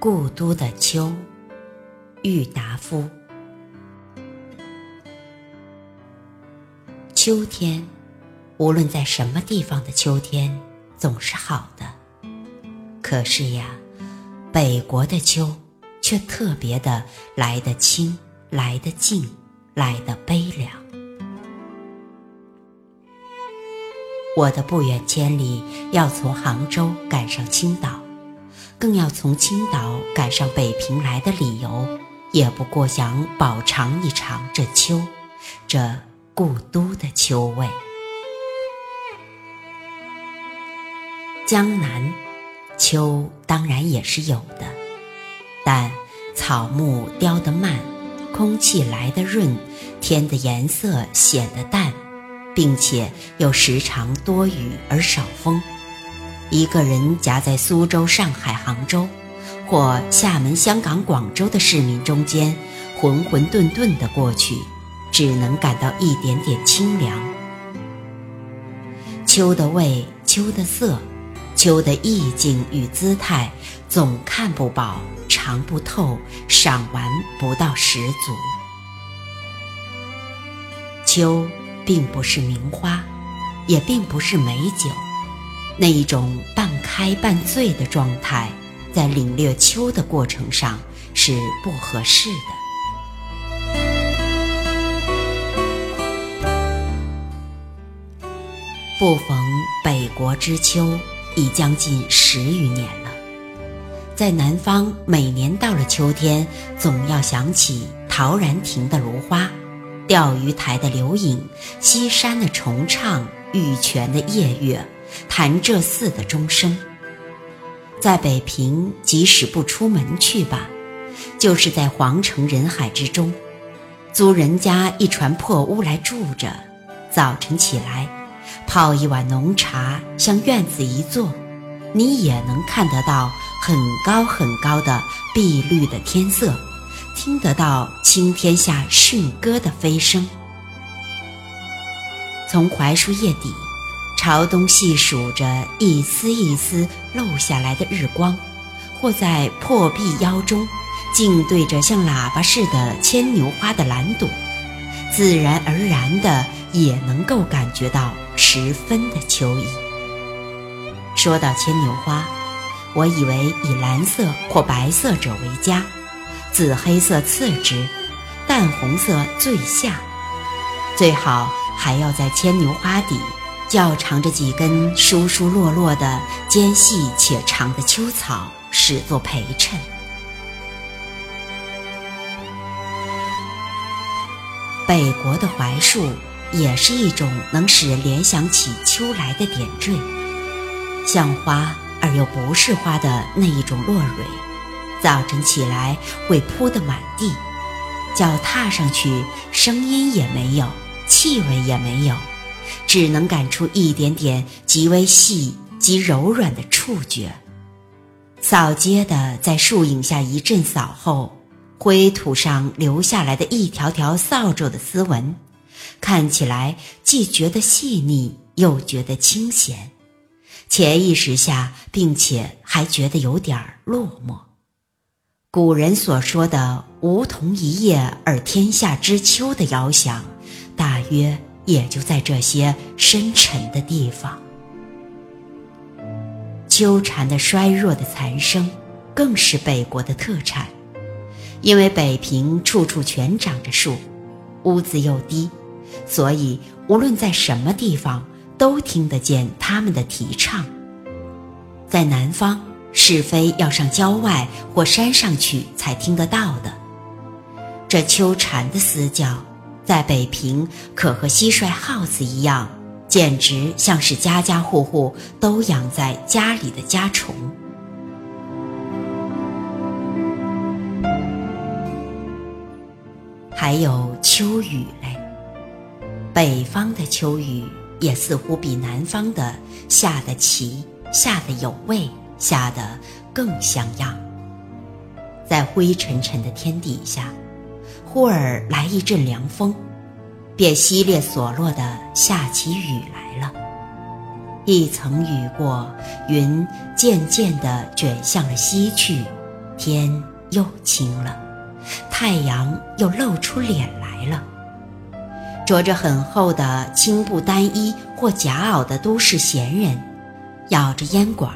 故都的秋，郁达夫。秋天，无论在什么地方的秋天，总是好的。可是呀，北国的秋，却特别的来得清，来得静，来得悲凉。我的不远千里，要从杭州赶上青岛。更要从青岛赶上北平来的理由，也不过想饱尝一尝这秋，这故都的秋味。江南，秋当然也是有的，但草木凋得慢，空气来得润，天的颜色显得淡，并且又时常多雨而少风。一个人夹在苏州、上海、杭州，或厦门、香港、广州的市民中间，浑浑沌沌的过去，只能感到一点点清凉。秋的味，秋的色，秋的意境与姿态，总看不饱，尝不透，赏玩不到十足。秋并不是名花，也并不是美酒。那一种半开半醉的状态，在领略秋的过程上是不合适的。不逢北国之秋，已将近十余年了。在南方，每年到了秋天，总要想起陶然亭的芦花，钓鱼台的柳影，西山的重唱，玉泉的夜月。潭柘寺的钟声，在北平，即使不出门去吧，就是在皇城人海之中，租人家一船破屋来住着，早晨起来，泡一碗浓茶，向院子一坐，你也能看得到很高很高的碧绿的天色，听得到青天下驯鸽的飞声，从槐树叶底。朝东细数着一丝一丝漏下来的日光，或在破壁腰中，静对着像喇叭似的牵牛花的蓝朵，自然而然的也能够感觉到十分的秋意。说到牵牛花，我以为以蓝色或白色者为佳，紫黑色次之，淡红色最下，最好还要在牵牛花底。较长着几根疏疏落落的尖细且长的秋草，使作陪衬。北国的槐树也是一种能使人联想起秋来的点缀，像花而又不是花的那一种落蕊，早晨起来会铺得满地，脚踏上去声音也没有，气味也没有。只能感出一点点极为细、极柔软的触觉。扫街的在树影下一阵扫后，灰土上留下来的一条条扫帚的丝纹，看起来既觉得细腻，又觉得清闲，潜意识下，并且还觉得有点落寞。古人所说的“梧桐一叶而天下知秋”的遥想，大约。也就在这些深沉的地方，秋蝉的衰弱的残声，更是北国的特产。因为北平处处全长着树，屋子又低，所以无论在什么地方，都听得见他们的啼唱。在南方，是非要上郊外或山上去才听得到的。这秋蝉的嘶叫。在北平，可和蟋蟀、耗子一样，简直像是家家户户都养在家里的家虫。还有秋雨嘞，北方的秋雨也似乎比南方的下得齐、下得有味、下得更像样。在灰沉沉的天底下。忽而来一阵凉风，便稀裂所落的下起雨来了。一层雨过，云渐渐地卷向了西去，天又晴了，太阳又露出脸来了。着着很厚的青布单衣或夹袄的都市闲人，咬着烟管，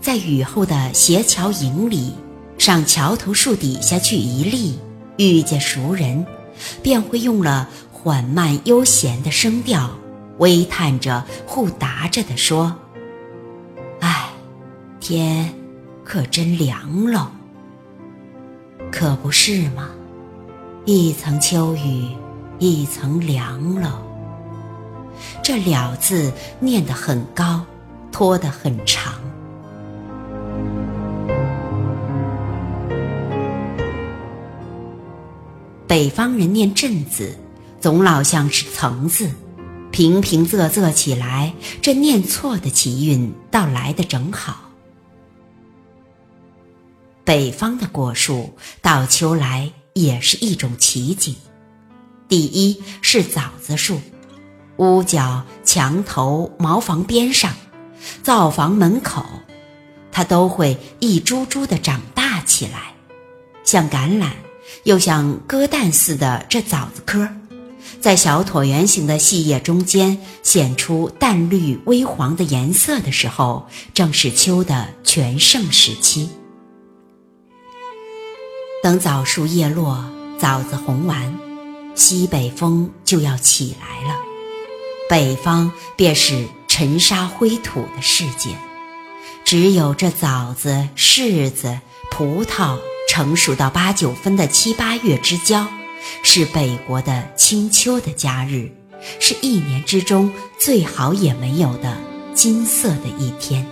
在雨后的斜桥影里，上桥头树底下去一立，遇见熟人，便会用了缓慢悠闲的声调，微叹着、互答着地说：“唉，天可真凉喽。”可不是吗？一层秋雨，一层凉喽。这“了”字念得很高，拖得很长。北方人念“镇”字，总老像是“层”字，平平仄仄起来，这念错的奇韵倒来得正好。北方的果树到秋来也是一种奇景。第一是枣子树，屋角、墙头、茅房边上、灶房门口，它都会一株株的长大起来，像橄榄，又像鸽蛋似的。这枣子壳，在小椭圆形的细叶中间显出淡绿微黄的颜色的时候，正是秋的全盛时期。等枣树叶落，枣子红完，西北风就要起来了。北方便是尘沙灰土的世界，只有这枣子、柿子、葡萄成熟到八九分的七八月之交，是北国的清秋的佳日，是一年之中最好也没有的金色的一天。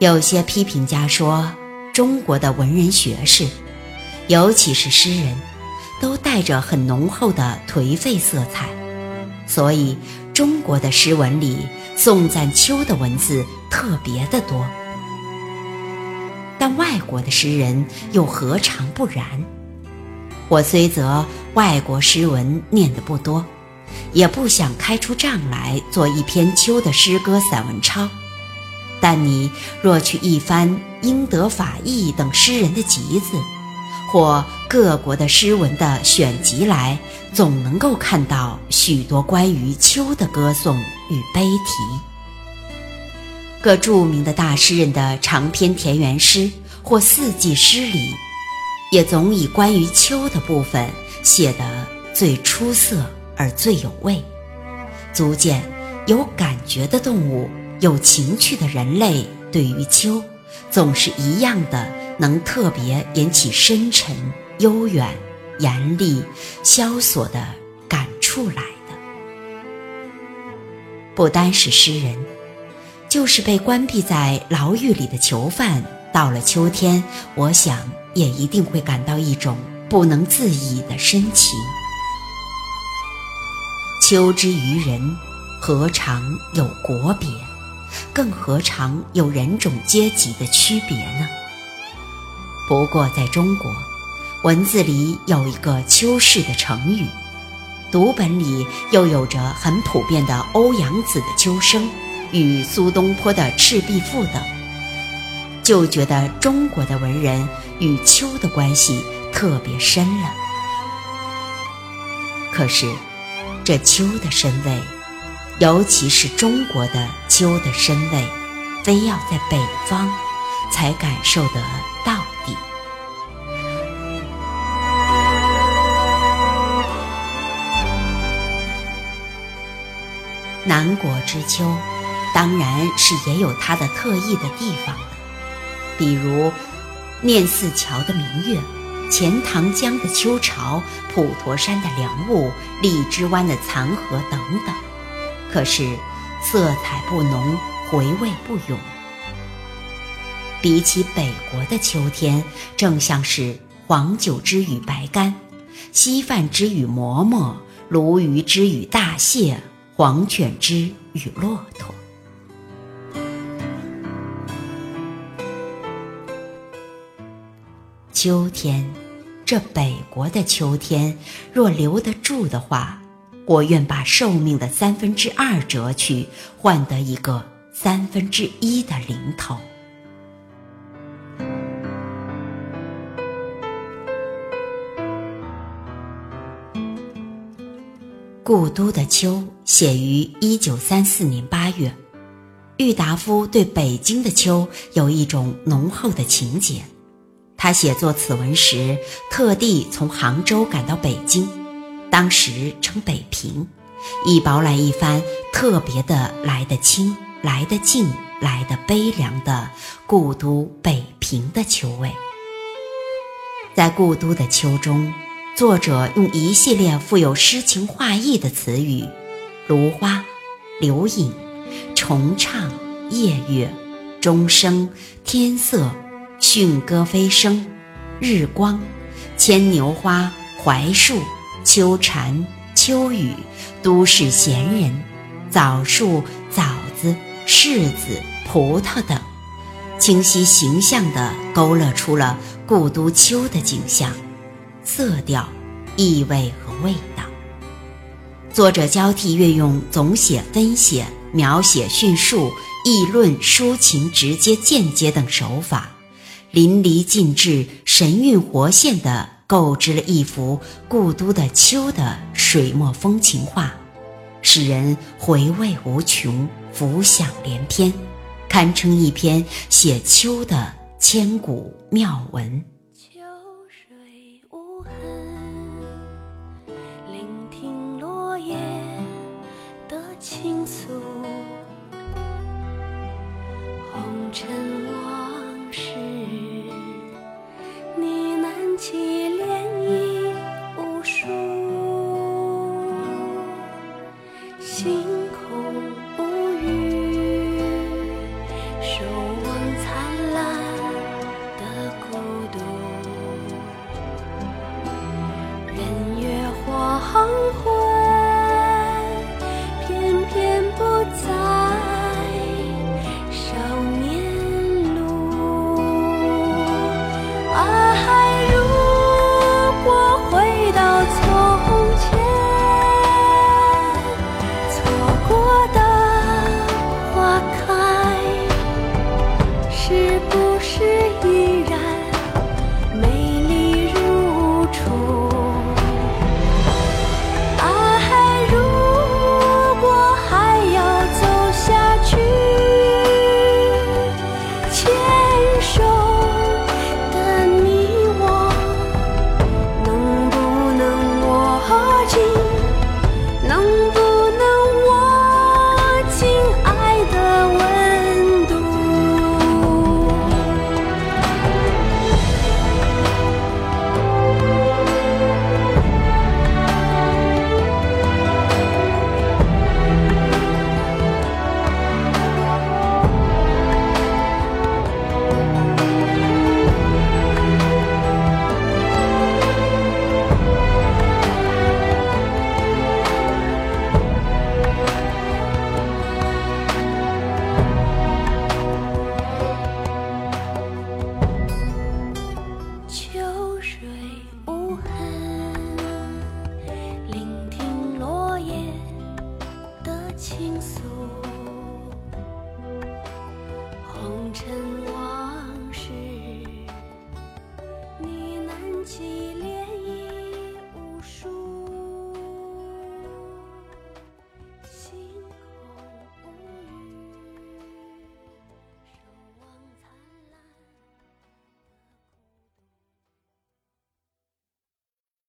有些批评家说。中国的文人学士，尤其是诗人，都带着很浓厚的颓废色彩，所以中国的诗文里颂赞秋的文字特别的多。但外国的诗人又何尝不然？我虽则外国诗文念得不多，也不想开出账来做一篇秋的诗歌散文抄。但你若去一番英德法意等诗人的集子，或各国的诗文的选集来，总能够看到许多关于秋的歌颂与悲题。各著名的大诗人的长篇田园诗或四季诗里，也总以关于秋的部分写得最出色而最有味，足见有感觉的动物。有情趣的人类对于秋，总是一样的，能特别引起深沉、悠远、严厉、萧索的感触来的。不单是诗人，就是被关闭在牢狱里的囚犯，到了秋天，我想也一定会感到一种不能自已的深情。秋之于人，何尝有国别？更何尝有人种阶级的区别呢？不过在中国，文字里有一个“秋氏”的成语，读本里又有着很普遍的欧阳子的《秋声》与苏东坡的《赤壁赋》等，就觉得中国的文人与秋的关系特别深了。可是，这秋的深味。尤其是中国的秋的深味，非要在北方才感受得到底。南国之秋，当然是也有它的特异的地方的，比如念四桥的明月、钱塘江的秋潮、普陀山的凉雾、荔枝湾的残荷等等。可是，色彩不浓，回味不永。比起北国的秋天，正像是黄酒之与白干，稀饭之与馍馍，鲈鱼之与大蟹，黄犬之与骆驼。秋天这北国的秋天若留得住的话我愿把寿命的三分之二折去换得一个三分之一的零头。故都的秋写于一九三四年八月郁达夫对北京的秋有一种浓厚的情结。他写作此文时，特地从杭州赶到北京，当时称北平，以饱览一番特别的来得清、来得静、来得悲凉的故都北平的秋味。在故都的秋中。作者用一系列富有诗情画意的词语，芦花、柳影、重唱、夜月、钟声、天色、驯鸽飞声、日光、牵牛花、槐树、秋蝉、秋雨、都市闲人、枣树、枣子、柿子、葡萄等，清晰形象地勾勒出了故都秋的景象。色调、意味和味道，作者交替运用总写、分写、描写、叙述、议论、抒情、直接、间接等手法，淋漓尽致、神韵活现地构织了一幅故都的秋的水墨风情画，使人回味无穷、浮想联翩，堪称一篇写秋的千古妙文。心。倾诉红尘